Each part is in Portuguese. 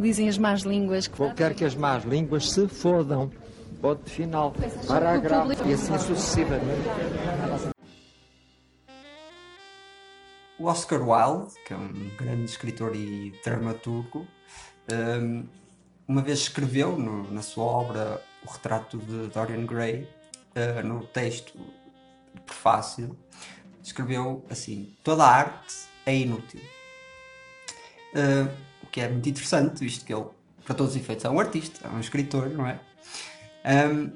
Dizem as más línguas que. Eu quero que as más línguas se fodam. Ponto final. Parágrafo. E assim sucessivamente. O Oscar Wilde, que é um grande escritor e dramaturgo, um, uma vez escreveu no, na sua obra O Retrato de Dorian Gray, uh, no texto de prefácio, escreveu assim: Toda a arte é inútil. Que é muito interessante, visto que ele, para todos os efeitos, é um artista, é um escritor, não é? Um,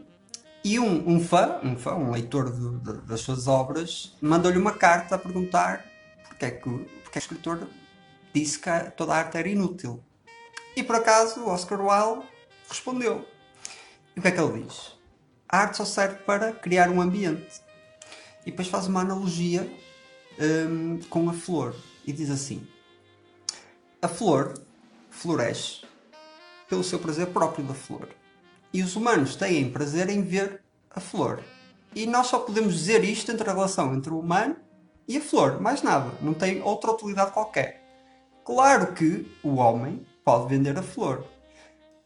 e um, um, fã, um fã, um leitor de, das suas obras, mandou-lhe uma carta a perguntar porque é que, porque é o escritor disse que toda a arte era inútil. E por acaso Oscar Wilde respondeu. E o que é que ele diz? A arte só serve para criar um ambiente. E depois faz uma analogia com a flor. E diz assim: A flor floresce pelo seu prazer próprio da flor. E os humanos têm prazer em ver a flor. E nós só podemos dizer isto entre a relação entre o humano e a flor, mais nada. Não tem outra utilidade qualquer. Claro que o homem pode vender a flor,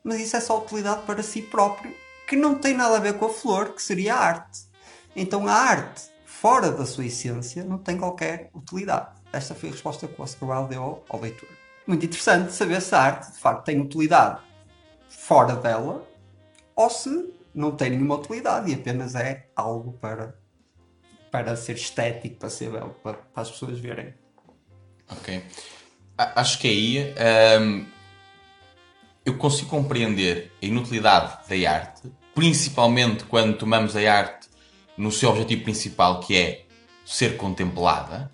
mas isso é só utilidade para si próprio, que não tem nada a ver com a flor, que seria a arte. Então a arte, fora da sua essência, não tem qualquer utilidade. Esta foi a resposta que o Oscar Wilde deu ao, leitor. Muito interessante saber se a arte, de facto, tem utilidade fora dela ou se não tem nenhuma utilidade e apenas é algo para para ser estético, para ser belo, para, para as pessoas verem. Ok. Acho que aí um, eu consigo compreender a inutilidade da arte, principalmente quando tomamos a arte no seu objetivo principal, que é ser contemplada.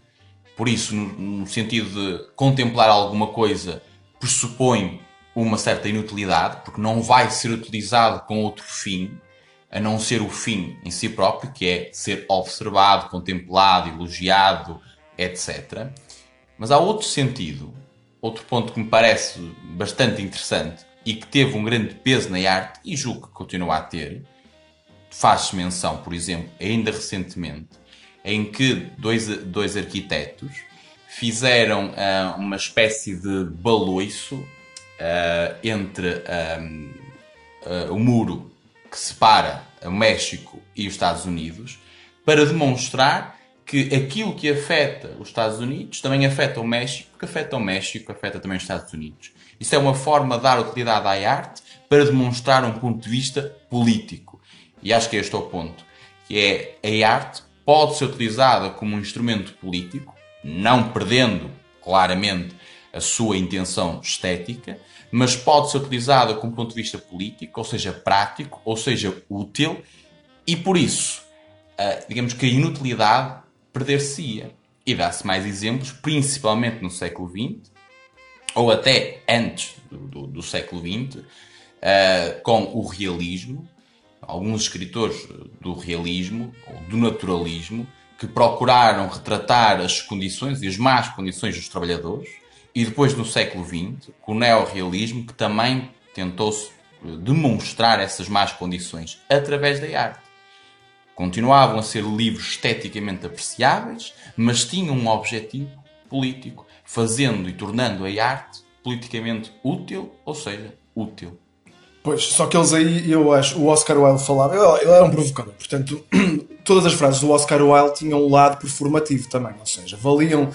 Por isso, no, no sentido de contemplar alguma coisa, pressupõe uma certa inutilidade, porque não vai ser utilizado com outro fim a não ser o fim em si próprio, que é ser observado, contemplado, elogiado, etc. Mas há outro sentido, outro ponto que me parece bastante interessante e que teve um grande peso na arte e julgo que continua a ter. Faz-se menção, por exemplo, ainda recentemente, em que dois, dois arquitetos fizeram uh, uma espécie de baloiço uh, entre uh, o muro que separa o México e os Estados Unidos para demonstrar que aquilo que afeta os Estados Unidos também afeta o México, que afeta o México, afeta também os Estados Unidos. Isso é uma forma de dar utilidade à arte para demonstrar um ponto de vista político. E acho que este é o ponto, que é a arte pode ser utilizada como um instrumento político, não perdendo claramente a sua intenção estética, mas pode ser utilizada como ponto de vista político, ou seja, prático, ou seja, útil, e por isso, uh, digamos que a inutilidade perder-se-ia. E dá-se mais exemplos, principalmente no século XX, ou até antes do, do, do século XX, uh, com o realismo, alguns escritores do realismo, ou do naturalismo, que procuraram retratar as condições e as más condições dos trabalhadores, e depois no século XX, com o neorrealismo, que também tentou eh, demonstrar essas más condições através da arte. Continuavam a ser livros esteticamente apreciáveis, mas tinham um objetivo político, fazendo e tornando a arte politicamente útil, ou seja, útil. Pois, só que eles aí, eu acho, o Oscar Wilde falava, ele era um provocador, portanto, todas as frases do Oscar Wilde tinham um lado performativo também, ou seja, valiam,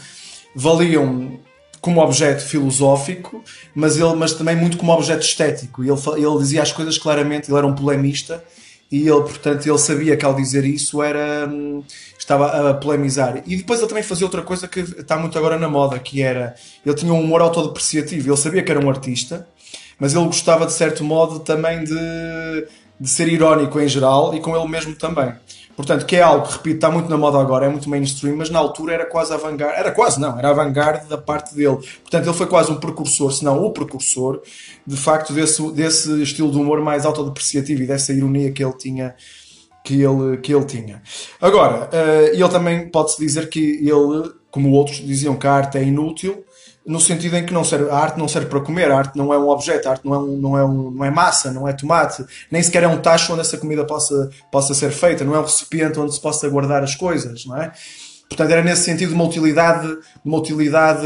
valiam como objeto filosófico, mas, ele, mas também muito como objeto estético. Ele, ele dizia as coisas claramente, ele era um polemista e ele, portanto, ele sabia que ao dizer isso era hum, estava a polemizar. E depois ele também fazia outra coisa que está muito agora na moda, que era ele tinha um humor autodepreciativo. Ele sabia que era um artista, mas ele gostava de certo modo também de, de ser irónico em geral e com ele mesmo também. Portanto, que é algo que, repito, está muito na moda agora, é muito mainstream, mas na altura era quase avant-garde, era quase não, era avant-garde da parte dele. Portanto, ele foi quase um precursor, se não o precursor, de facto, desse, desse estilo de humor mais autodepreciativo e dessa ironia que ele tinha. Que ele, que ele tinha. Agora, uh, ele também pode-se dizer que ele, como outros diziam que a arte é inútil, no sentido em que não serve, a arte não serve para comer, a arte não é um objeto, a arte não é, um, não é, um, não é massa, não é tomate, nem sequer é um tacho onde essa comida possa, possa ser feita, não é um recipiente onde se possa guardar as coisas, não é? Portanto, era nesse sentido uma utilidade, uma utilidade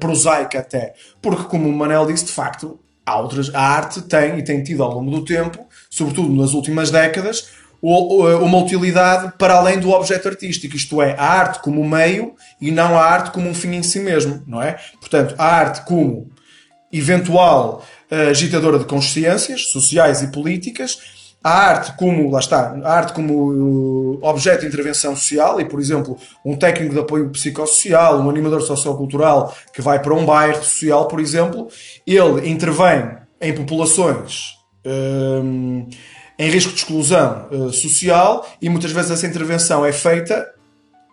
prosaica até. Porque, como o Manel disse, de facto, há outras, a arte tem e tem tido ao longo do tempo, sobretudo nas últimas décadas, uma utilidade para além do objeto artístico, isto é, a arte como meio e não a arte como um fim em si mesmo, não é? Portanto, a arte como eventual uh, agitadora de consciências sociais e políticas, a arte como, lá está, a arte como uh, objeto de intervenção social e, por exemplo, um técnico de apoio psicossocial, um animador sociocultural que vai para um bairro social, por exemplo, ele intervém em populações um, em risco de exclusão uh, social e muitas vezes essa intervenção é feita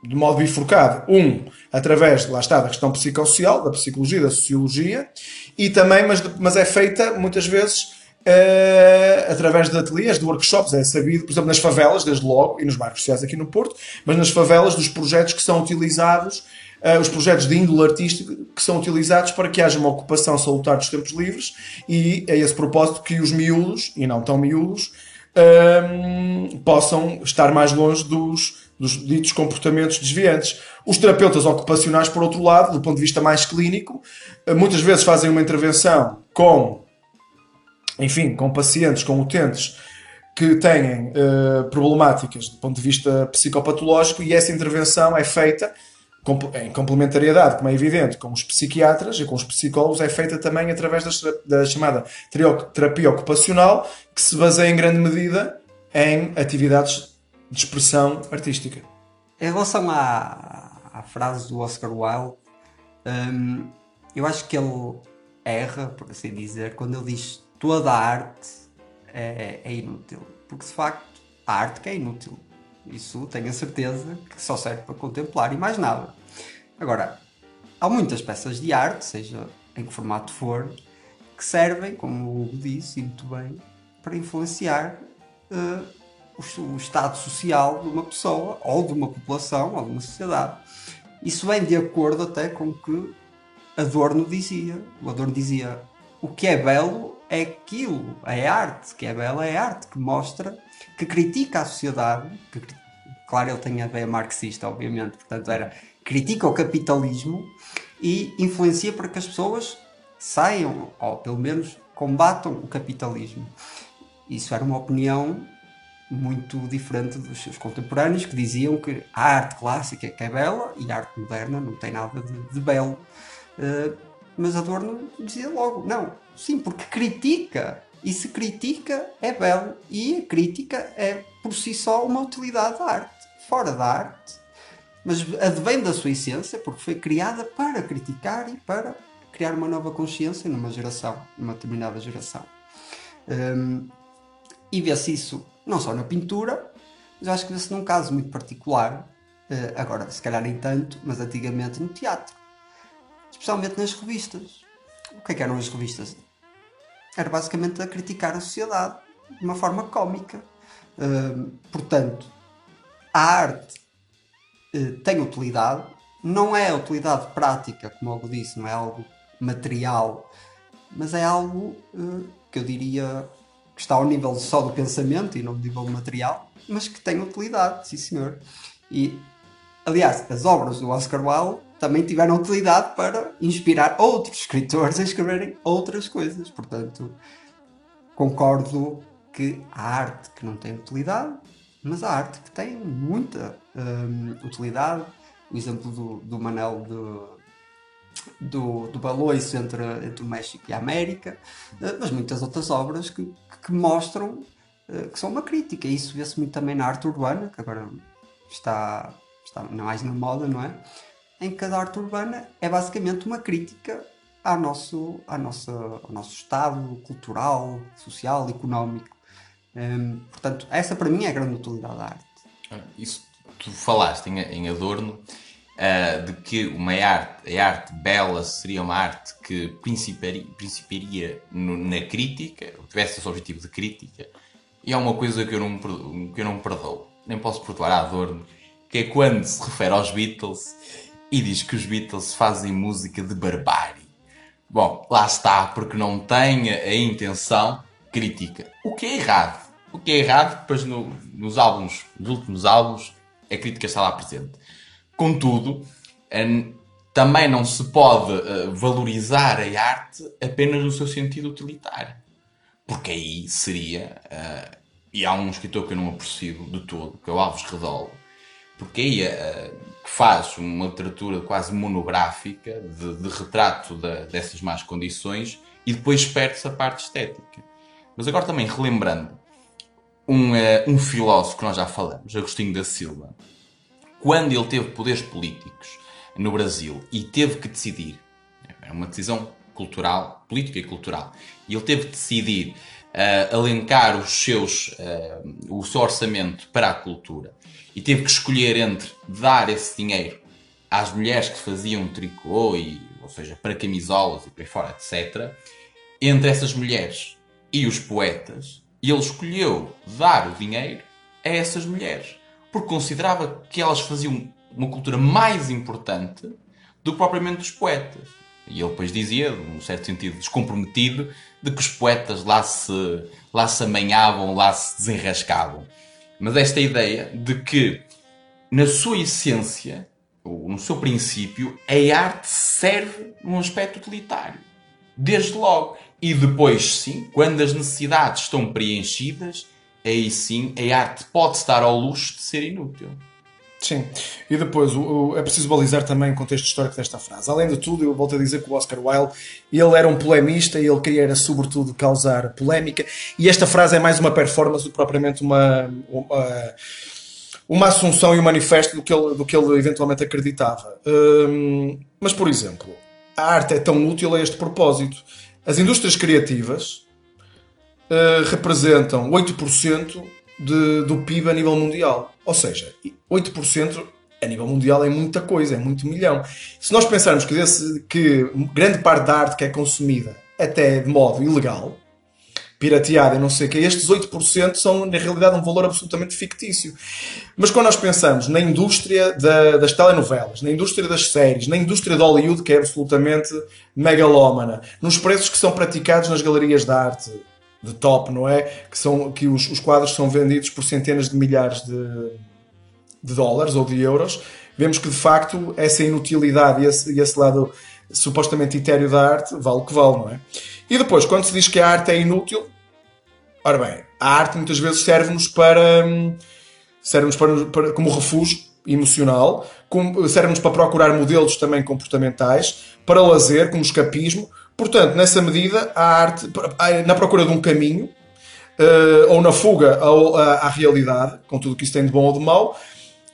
de modo bifurcado. Um, através, lá está, da questão psicossocial, da psicologia, da sociologia, e também, mas, mas é feita muitas vezes Uh, através de ateliês, de workshops, é sabido, por exemplo, nas favelas, desde logo, e nos bairros sociais aqui no Porto, mas nas favelas dos projetos que são utilizados, uh, os projetos de índole artístico que são utilizados para que haja uma ocupação salutar dos tempos livres e é esse propósito que os miúdos, e não tão miúdos, uh, possam estar mais longe dos, dos ditos comportamentos desviantes. Os terapeutas ocupacionais, por outro lado, do ponto de vista mais clínico, muitas vezes fazem uma intervenção com enfim, com pacientes, com utentes que têm uh, problemáticas do ponto de vista psicopatológico e essa intervenção é feita em complementariedade, como é evidente, com os psiquiatras e com os psicólogos, é feita também através da, da chamada terapia ocupacional, que se baseia em grande medida em atividades de expressão artística. Em relação à, à frase do Oscar Wilde, hum, eu acho que ele erra, por assim dizer, quando ele diz toda a arte é, é, inútil. Porque de facto, a arte que é inútil. Isso tenho a certeza que só serve para contemplar e mais nada. Agora, há muitas peças de arte, seja em que formato for, que servem, como o Hugo disse, e muito bem, para influenciar uh, o, o, estado social de uma pessoa, ou de uma população, ou de uma sociedade. Isso vem de acordo até com o que Adorno dizia. O Adorno dizia: o que é belo é aquilo, é arte, que é bela é arte, que mostra, que critica a sociedade, que, claro, ele tem a veia marxista, obviamente, portanto era, critica o capitalismo e influencia para que as pessoas saiam, ou pelo menos combatam o capitalismo. Isso era uma opinião muito diferente dos seus contemporâneos que diziam que a arte clássica é que é bela e a arte moderna não tem nada de, de belo. Uh, mas Adorno dizia logo, não, sim, porque critica. E se critica, é belo. E a crítica é por si só uma utilidade da arte. Fora da arte, mas advém da sua essência, porque foi criada para criticar e para criar uma nova consciência numa geração, numa determinada geração. Um, e vê-se isso não só na pintura, mas acho que vê-se num caso muito particular, uh, agora se calhar nem tanto, mas antigamente no teatro especialmente nas revistas. O que é que eram as revistas? Era basicamente a criticar a sociedade de uma forma cómica. Uh, portanto, a arte tem utilidade, não é utilidade prática, como eu disse, não é algo material, mas é algo uh, que eu diria que está ao nível só do pensamento e não ao nível material, mas que tem utilidade, sim senhor. E, aliás, as obras do Oscar Wilde também tiveram utilidade para inspirar outros escritores a escreverem outras coisas. Portanto, concordo que a arte que não tem utilidade, mas a arte que tem muita hum, utilidade. O exemplo do, do Manel do, do Baloiço entre, entre o México e a América, eh, mas muitas outras obras que, que mostram eh, que são uma crítica. E isso vê-se muito também na arte urbana, que agora está, está mais na moda, não é? em que a arte urbana é basicamente uma crítica ao nosso, ao nosso, ao nosso estado cultural, social, económico. Um, portanto, essa para mim é a grande utilidade da arte. Ah, isso tu falaste em, em Adorno uh, de que uma arte, a arte bela seria uma arte que principiaria, no, na crítica, tivesse esse objetivo de crítica, e há uma coisa que eu não, que eu não perdoo, nem posso perdoar a Adorno, que é quando se refere aos Beatles e diz que os Beatles fazem música de barbárie. Bom, lá está, porque não tem a intenção crítica. O que é errado. O que é errado, depois no, nos álbuns, nos últimos álbuns, a crítica está lá presente. Contudo, também não se pode uh, valorizar a arte apenas no seu sentido utilitário. Porque aí seria. Uh, e há um escritor que eu não aprecio de todo, que é o Alves Redol, porque aí uh, faz uma literatura quase monográfica de, de retrato dessas más condições e depois perde-se a parte estética. Mas agora também relembrando um, um filósofo que nós já falamos, Agostinho da Silva, quando ele teve poderes políticos no Brasil e teve que decidir, é uma decisão cultural, política e cultural, e ele teve que decidir uh, alencar os seus, uh, o seu orçamento para a cultura e teve que escolher entre dar esse dinheiro às mulheres que faziam tricô, e, ou seja, para camisolas e por aí fora, etc., entre essas mulheres e os poetas, e ele escolheu dar o dinheiro a essas mulheres, porque considerava que elas faziam uma cultura mais importante do que propriamente os poetas. E ele depois dizia, num certo sentido descomprometido, de que os poetas lá se, lá se amanhavam, lá se desenrascavam. Mas esta ideia de que, na sua essência, ou no seu princípio, a arte serve num aspecto utilitário. Desde logo. E depois, sim, quando as necessidades estão preenchidas, aí sim a arte pode estar ao luxo de ser inútil. Sim, e depois o, o, é preciso balizar também o contexto histórico desta frase. Além de tudo, eu volto a dizer que o Oscar Wilde ele era um polemista e ele queria era, sobretudo causar polémica. E esta frase é mais uma performance do que propriamente uma, uma, uma assunção e um manifesto do que ele, do que ele eventualmente acreditava. Hum, mas, por exemplo, a arte é tão útil a este propósito. As indústrias criativas uh, representam 8% de, do PIB a nível mundial. Ou seja, 8% a nível mundial é muita coisa, é muito milhão. Se nós pensarmos que, desse, que grande parte da arte que é consumida até de modo ilegal, pirateada e não sei o que, estes 8% são na realidade um valor absolutamente fictício. Mas quando nós pensamos na indústria da, das telenovelas, na indústria das séries, na indústria de Hollywood, que é absolutamente megalómana, nos preços que são praticados nas galerias de arte, de top, não é? Que, são, que os, os quadros são vendidos por centenas de milhares de, de dólares ou de euros, vemos que de facto essa inutilidade e esse, esse lado supostamente etéreo da arte vale o que vale, não é? E depois, quando se diz que a arte é inútil, ora bem, a arte muitas vezes serve-nos para, serve-nos para, para, como refúgio emocional, serve-nos para procurar modelos também comportamentais, para lazer, como escapismo, Portanto, nessa medida, a arte, na procura de um caminho, uh, ou na fuga à, realidade, com tudo o que isso tem de bom ou de mau,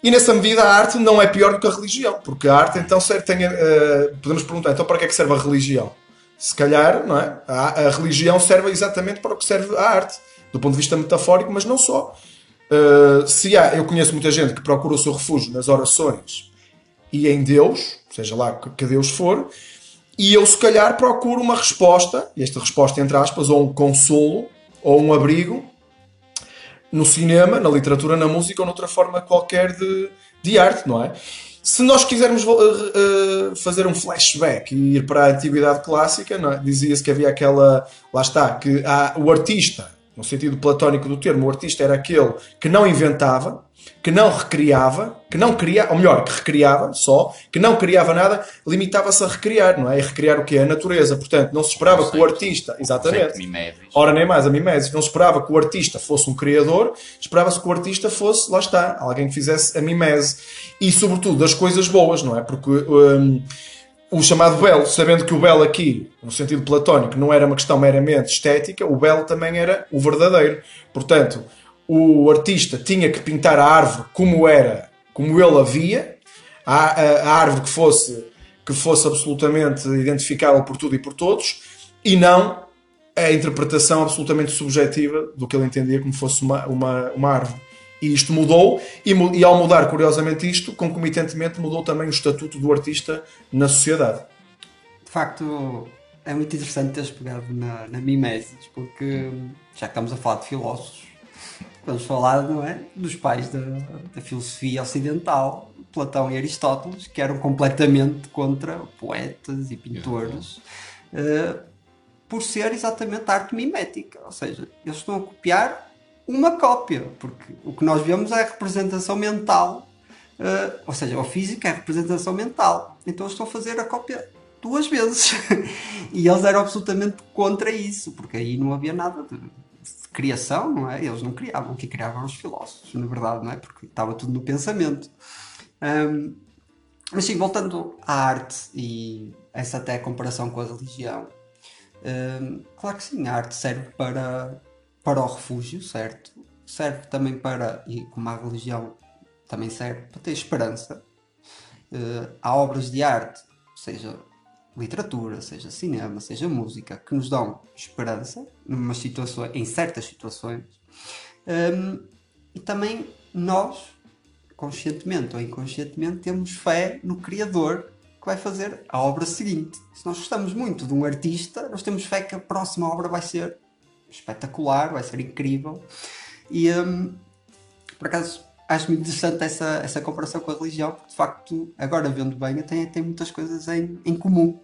e nessa medida a arte não é pior do que a religião, porque a arte então serve, tem, uh, podemos perguntar, então para que é que serve a religião? Se calhar, não é? A, a, religião serve exatamente para o que serve a arte, do ponto de vista metafórico, mas não só. Uh, se há, eu conheço muita gente que procura o seu refúgio nas orações e em Deus, seja lá que Deus for, e eu, se calhar, procuro uma resposta, e esta resposta entre aspas, ou um consolo, ou um abrigo, no cinema, na literatura, na música ou noutra forma qualquer de, de arte, não é? Se nós quisermos uh, fazer um flashback e ir para a antiguidade clássica, é? dizia-se que havia aquela. Lá está, que há, o artista, no sentido platónico do termo, o artista era aquele que não inventava, que não recriava, que não criava, ou melhor, que recriava só, que não criava nada, limitava-se a recriar, não é? E recriar o que é a natureza. Portanto, não se esperava que o artista, exatamente, ora nem mais a mimesis, não se esperava que o artista fosse um criador, esperava-se que o artista fosse, lá está, alguém que fizesse a mimese. E sobretudo das coisas boas, não é? Porque um, o chamado belo, sabendo que o belo aqui, no sentido platónico, não era uma questão meramente estética, o belo também era o verdadeiro. Portanto, o artista tinha que pintar a árvore como era, como ele havia, a, a, a árvore que fosse, que fosse absolutamente identificável por tudo e por todos, e não a interpretação absolutamente subjetiva do que ele entendia como fosse uma, uma, uma árvore. E isto mudou, e, e, ao mudar, curiosamente, isto, concomitantemente mudou também o estatuto do artista na sociedade. De facto, é muito interessante teres pegado na, na Mimesis, porque já que estamos a falar de filósofos, Vamos falar, não é? Dos pais da, da filosofia ocidental, Platão e Aristóteles, que eram completamente contra poetas e pintores, uh, por ser exatamente arte mimética. Ou seja, eles estão a copiar uma cópia, porque o que nós vemos é a representação mental Uh, ou seja, o físico é a representação mental. Então eu estou a fazer a cópia duas vezes. e eles eram absolutamente contra isso, porque aí não havia nada de, criação, não é? Eles não criavam, que criavam os filósofos, na verdade, não é? Porque estava tudo no pensamento. Um, mas sim, voltando à arte e essa até comparação com a religião, um, claro que sim, a arte serve para, para o refúgio, certo? Serve também para, e como a religião também serve para ter esperança. Uh, há obras de arte, seja literatura, seja cinema, seja música, que nos dão esperança numa situação, em certas situações. Um, e também nós, conscientemente ou inconscientemente, temos fé no Criador que vai fazer a obra seguinte. Se nós gostamos muito de um artista, nós temos fé que a próxima obra vai ser espetacular, vai ser incrível. E um, por acaso acho muito interessante essa, essa comparação com a religião, porque de facto, agora vendo bem, tem, tem muitas coisas em, em comum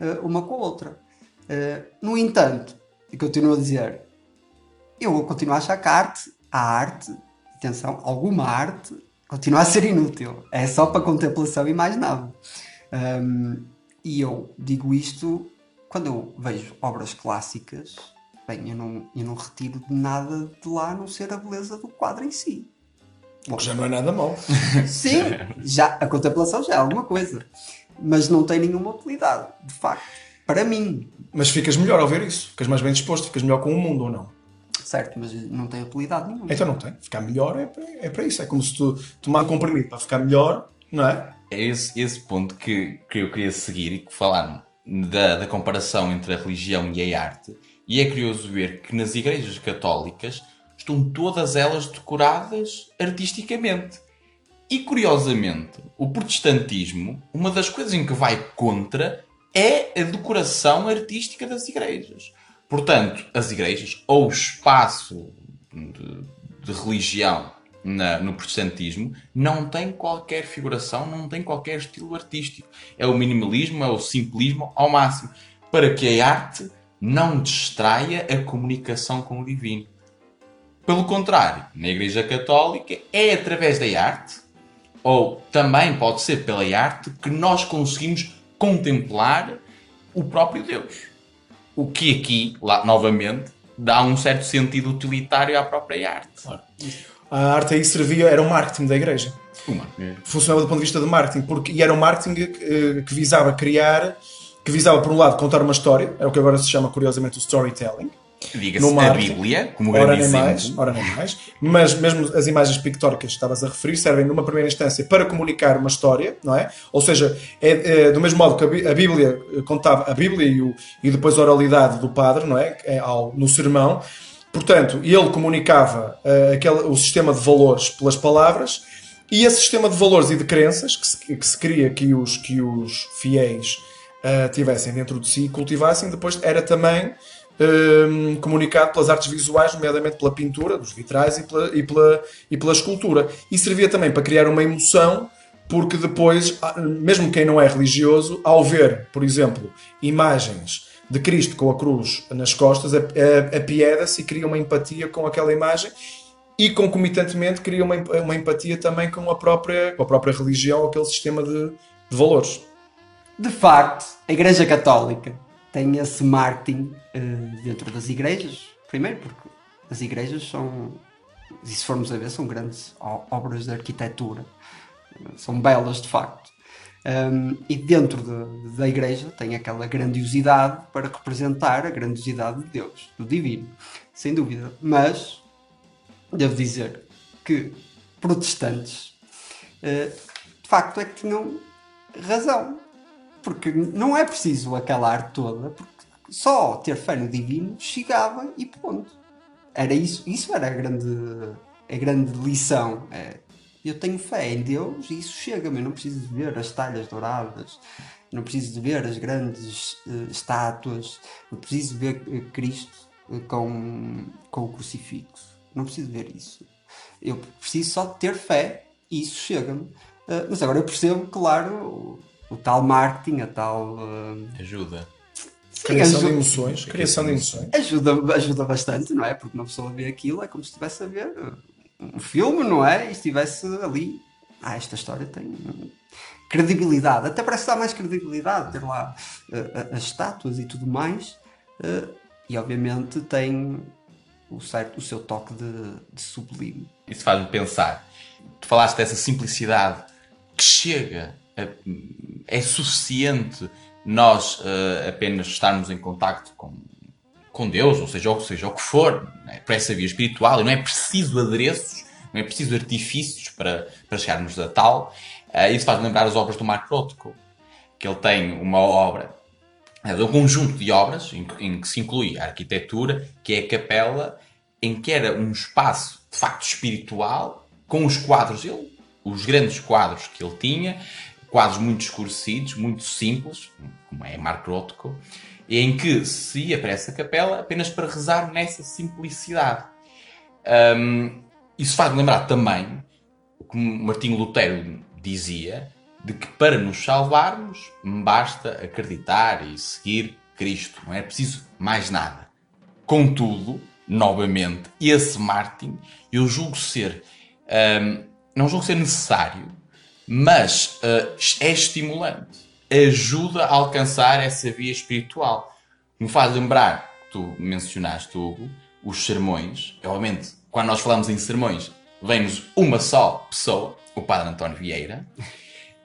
uh, uma com a outra. Uh, no entanto, e continuo a dizer, eu vou continuar a achar que a arte, a arte, atenção, alguma arte, continua a ser inútil. É só para contemplação e mais nada. Um, e eu digo isto quando eu vejo obras clássicas, bem, eu não, eu não retiro de nada de lá a não ser a beleza do quadro em si. Bom, já não é nada mau. Sim, já, a contemplação já é alguma coisa. Mas não tem nenhuma utilidade, de facto. Para mim. Mas ficas melhor ao ver isso. Ficas mais bem disposto, ficas melhor com o mundo ou não? Certo, mas não tem utilidade nenhuma. Então não tem. Ficar melhor é para, é para isso. É como se tu tomar comprimido para ficar melhor, não é? É esse, esse ponto que, que eu queria seguir e que falaram da, da comparação entre a religião e a arte. E é curioso ver que nas igrejas católicas estão todas elas decoradas artisticamente. E curiosamente, o protestantismo, uma das coisas em que vai contra é a decoração artística das igrejas. Portanto, as igrejas, ou o espaço de, de religião na, no protestantismo, não tem qualquer figuração, não tem qualquer estilo artístico. É o minimalismo, é o simplismo ao máximo, para que a arte não distraia a comunicação com o divino. Pelo contrário, na Igreja Católica é através da arte, ou também pode ser pela arte, que nós conseguimos contemplar o próprio Deus. O que aqui, lá, novamente, dá um certo sentido utilitário à própria arte. Claro. A arte aí servia, era o marketing da igreja. Funcionava do ponto de vista de marketing, porque, e era um marketing que, eh, que visava criar, que visava, por um lado, contar uma história, é o que agora se chama, curiosamente, o storytelling, Diga-se a Bíblia, como ora nem mais, ora nem mais. Mas mesmo as imagens pictóricas que estavas a referir servem numa primeira instância para comunicar uma história, não é? Ou seja, é, é do mesmo modo que a Bíblia contava a Bíblia e, o, e depois a oralidade do padre, não é? é ao, no sermão. Portanto, ele comunicava uh, aquele, o sistema de valores pelas palavras e esse sistema de valores e de crenças que se, que se queria que os, que os fiéis uh, tivessem dentro de si e cultivassem, depois era também um, comunicado pelas artes visuais, nomeadamente pela pintura, dos vitrais e pela, e, pela, e pela escultura. E servia também para criar uma emoção, porque depois, ah, mesmo quem não é religioso, ao ver, por exemplo, imagens de Cristo com a cruz nas costas, apieda-se e cria uma empatia com aquela imagem e concomitantemente cria uma, uma empatia também com a própria, com a própria religião, aquele sistema de, de valores. De facto, a Igreja Católica tem esse marketing uh, dentro das igrejas. Primeiro, porque as igrejas são, e se formos a ver, são grandes obras de arquitetura, são belas de facto. Um, e dentro de, da igreja tem aquela grandiosidade para representar a grandiosidade de Deus, do divino, sem dúvida. Mas devo dizer que protestantes uh, de facto é que tinham razão porque não é preciso aquela arte toda, porque só ter fé no divino chegava e ponto. Era isso, isso era a grande, a grande lição. É, eu tenho fé em Deus e isso chega-me. Eu não preciso de ver as talhas douradas, não preciso de ver as grandes uh, estátuas, não preciso de ver uh, Cristo uh, com, com o crucifixo. Não preciso ver isso. Eu preciso só ter fé e isso chega-me. mas agora eu percebo, claro, o tal marketing, a tal. Uh... Ajuda. Sim, criação ajuda, de emoções. Criação de emoções. Ajuda, ajuda bastante, não é? Porque uma pessoa vê aquilo, é como se estivesse a ver um filme, não é? E estivesse ali ah, esta história tem credibilidade. Até parece dar mais credibilidade ter lá uh, as estátuas e tudo mais. Uh, e obviamente tem o, certo, o seu toque de, de sublime. Isso faz-me pensar. Tu falaste dessa simplicidade que chega, a, é suficiente nós uh, apenas estarmos em contacto com, com Deus, ou seja, ou seja o que for, né? para essa via espiritual, e não é preciso adereços, não é preciso artifícios para, para chegarmos a tal. Uh, isso faz lembrar as obras do Mark Rothko, que ele tem uma obra, é um conjunto de obras em, em que se inclui a arquitetura, que é a capela, em que era um espaço de facto espiritual, com os quadros, ele, os grandes quadros que ele tinha, quadros muito escurecidos, muito simples, como é Mark Rothko, em que se ia para essa capela apenas para rezar nessa simplicidade. Um, isso faz-me lembrar também, como Martinho Lutero dizia, de que para nos salvarmos basta acreditar e seguir Cristo, não é preciso mais nada. Contudo, novamente, esse Martin eu julgo ser, um, não julgo ser necessário, mas uh, é estimulante, ajuda a alcançar essa via espiritual. Me faz lembrar, tu mencionaste, Hugo, os sermões, obviamente, quando nós falamos em sermões, vem-nos uma só pessoa, o Padre António Vieira,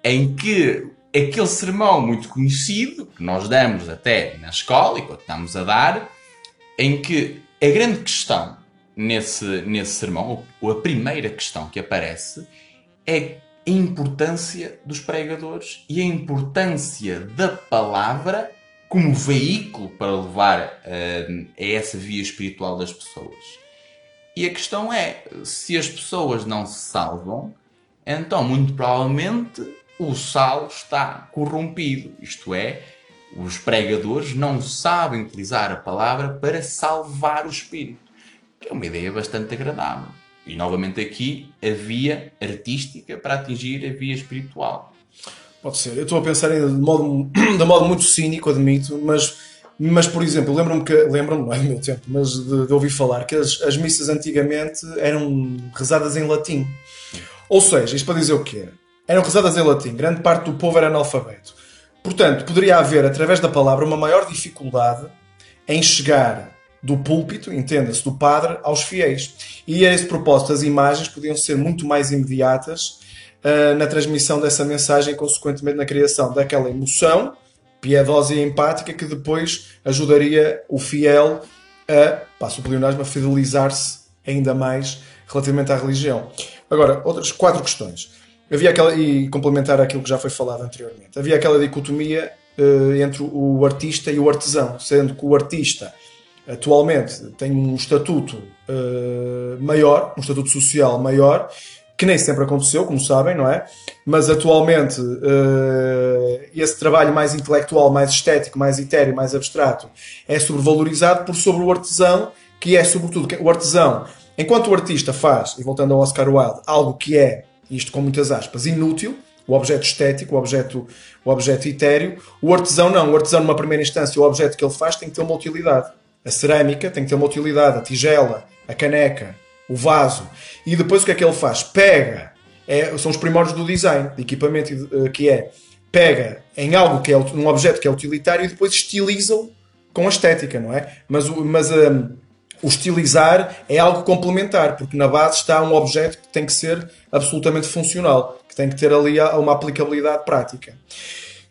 em que aquele sermão muito conhecido, que nós damos até na escola e continuamos a dar, em que a grande questão nesse, nesse sermão, ou a primeira questão que aparece, é a importância dos pregadores e a importância da palavra como veículo para levar uh, a essa via espiritual das pessoas. E a questão é: se as pessoas não se salvam, então muito provavelmente o sal está corrompido, isto é, os pregadores não sabem utilizar a palavra para salvar o espírito, que é uma ideia bastante agradável. E novamente aqui a via artística para atingir a via espiritual. Pode ser. Eu estou a pensar ainda de modo, de modo muito cínico, admito, mas, mas por exemplo, lembro-me que, lembro-me, não é do meu tempo, mas de, de ouvir falar que as, as missas antigamente eram rezadas em latim. Ou seja, isto para dizer o quê? Eram rezadas em latim, grande parte do povo era analfabeto. Portanto, poderia haver, através da palavra, uma maior dificuldade em chegar do púlpito, entenda-se, do padre, aos fiéis. E a esse propósito, as imagens podiam ser muito mais imediatas uh, na transmissão dessa mensagem e, consequentemente, na criação daquela emoção piedosa e empática que depois ajudaria o fiel a, passo o pleonasmo, a fidelizar-se ainda mais relativamente à religião. Agora, outras quatro questões havia aquela, e complementar aquilo que já foi falado anteriormente, havia aquela dicotomia uh, entre o artista e o artesão, sendo que o artista atualmente tem um estatuto uh, maior, um estatuto social maior, que nem sempre aconteceu, como sabem, não é? Mas atualmente uh, esse trabalho mais intelectual, mais estético, mais etéreo, mais abstrato é sobrevalorizado por sobre o artesão, que é sobretudo o artesão, enquanto o artista faz, e voltando ao Oscar Wilde, algo que é isto com muitas aspas, inútil, o objeto estético, o objeto, o objeto etéreo. O artesão não. O artesão, numa primeira instância, o objeto que ele faz tem que ter uma utilidade. A cerâmica tem que ter uma utilidade. A tigela, a caneca, o vaso. E depois o que é que ele faz? Pega. É, são os primórdios do design, de equipamento, eh, que é pega em algo que é um objeto que é utilitário e depois estiliza-o com a estética, não é? Mas, mas um, o estilizar é algo complementar, porque na base está um objeto que tem que ser absolutamente funcional, que tem que ter ali uma aplicabilidade prática.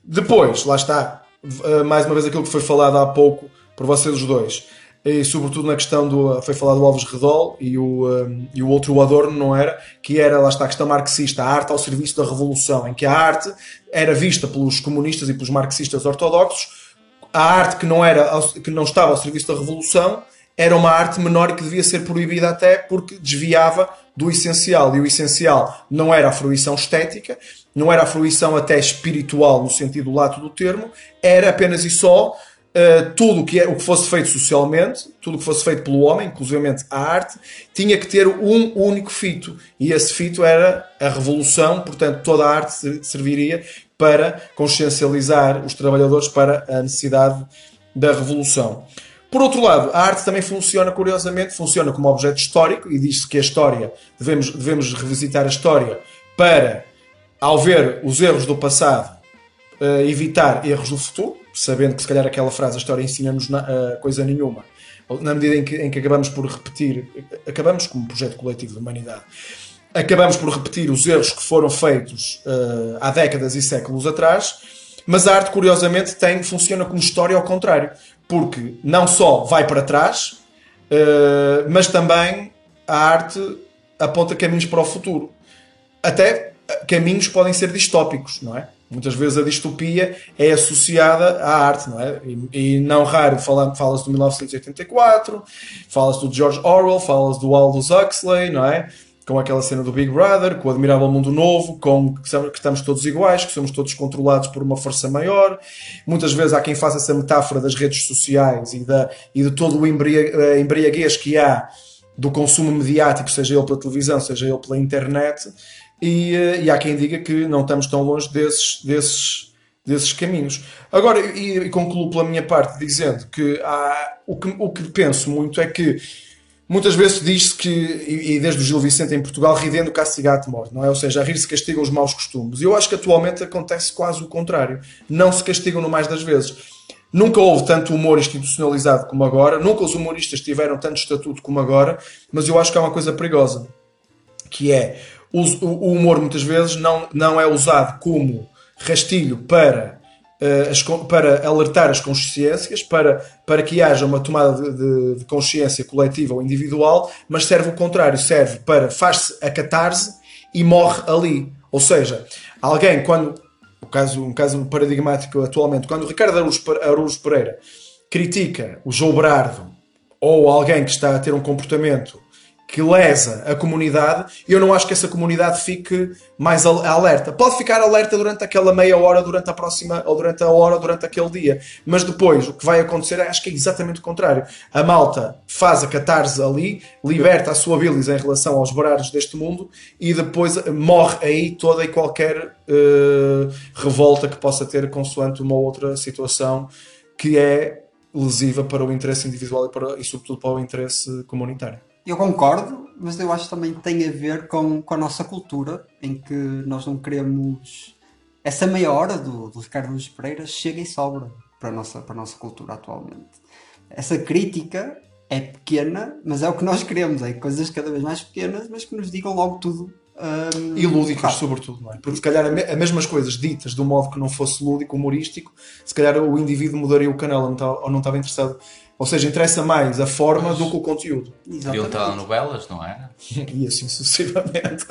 Depois, lá está, eh, mais uma vez aquilo que foi falado há pouco por vocês os dois, e sobretudo na questão do. Foi falado do Alves Redol e o, e o outro o Adorno, não era? Que era, lá está, a questão marxista, a arte ao serviço da revolução, em que a arte era vista pelos comunistas e pelos marxistas ortodoxos, a arte que não, era, que não estava ao serviço da revolução era uma arte menor e que devia ser proibida até porque desviava do essencial. E o essencial não era a fruição estética, não era a fruição até espiritual no sentido lato do termo, era apenas e só uh, tudo o que, é, o que fosse feito socialmente, tudo o que fosse feito pelo homem, inclusive a arte, tinha que ter um único fito. E esse fito era a revolução, portanto, toda a arte serviria para consciencializar os trabalhadores para a necessidade da revolução. Por outro lado, a arte também funciona, curiosamente, funciona como objeto histórico e diz-se que a história, devemos, devemos revisitar a história para ao ver os erros do passado, uh, evitar erros do futuro, sabendo que se calhar aquela frase, a história ensina-nos uh, coisa nenhuma, na medida em que, em que acabamos por repetir, acabamos como projeto coletivo da humanidade, acabamos por repetir os erros que foram feitos uh, há décadas e séculos atrás, mas a arte, curiosamente, tem, funciona como história ao contrário, porque não só vai para trás, uh, mas também a arte aponta caminhos para o futuro. Até caminhos podem ser distópicos, não é? Muitas vezes a distopia é associada à arte, não é? E, e não raro fala-se do 1984, fala-se do George Orwell, fala-se do Aldous Huxley, não é? Com aquela cena do Big Brother, com o Admirável Mundo Novo, com que estamos todos iguais, que somos todos controlados por uma força maior. Muitas vezes há quem faça essa metáfora das redes sociais e, da, e de todo o eh, embriaguez que há do consumo mediático, seja ele pela televisão, seja ele pela internet, e, eh, e há quem diga que não estamos tão longe desses, desses, desses caminhos. Agora, e, e concluo pela minha parte dizendo que, há, o, que o que penso muito é que muitas vezes diz-se que, e, desde o Gil Vicente em Portugal, ridendo castigate morte, não é? Ou seja, a rir se castigam os maus costumes. E eu acho que atualmente acontece quase o contrário. Não se castigam no mais das vezes. Nunca houve tanto humor institucionalizado como agora, nunca os humoristas tiveram tanto estatuto como agora, mas eu acho que há uma coisa perigosa, que é o, o humor muitas vezes não, não é usado como rastilho para, uh, as, para alertar as consciências, para, para que haja uma tomada de, de, consciência coletiva ou individual, mas serve o contrário, serve para faz-se a catarse e morre ali. Ou seja, alguém quando o caso, um caso paradigmático atualmente, quando o Ricardo Araújo Pereira critica o João Brardo ou alguém que está a ter um comportamento que lesa a comunidade, eu não acho que essa comunidade fique mais alerta. Pode ficar alerta durante aquela meia hora, durante a próxima, ou durante a hora, durante aquele dia. Mas depois, o que vai acontecer, acho que é exatamente o contrário. A malta faz a catarse ali, liberta a sua bilis em relação aos baralhos deste mundo e depois morre aí toda e qualquer uh, revolta que possa ter consoante uma outra situação que é lesiva para o interesse individual e, para, e sobretudo para o interesse comunitário. Eu concordo, mas eu acho que também tem a ver com, com a nossa cultura, em que nós não queremos. Essa meia hora do, do Ricardo Luís Pereira chega e sobra para a, nossa, para a nossa cultura atualmente. Essa crítica é pequena, mas é o que nós queremos, é coisas cada vez mais pequenas, mas que nos digam logo tudo. Um, e lúdicas, sobretudo, não é? Porque se calhar as mesmas coisas ditas de um modo que não fosse lúdico, humorístico, se calhar o indivíduo mudaria o canal ou não estava interessado ou seja, interessa mais a forma Mas, do que o conteúdo. Viam telenovelas, não é? E assim sucessivamente.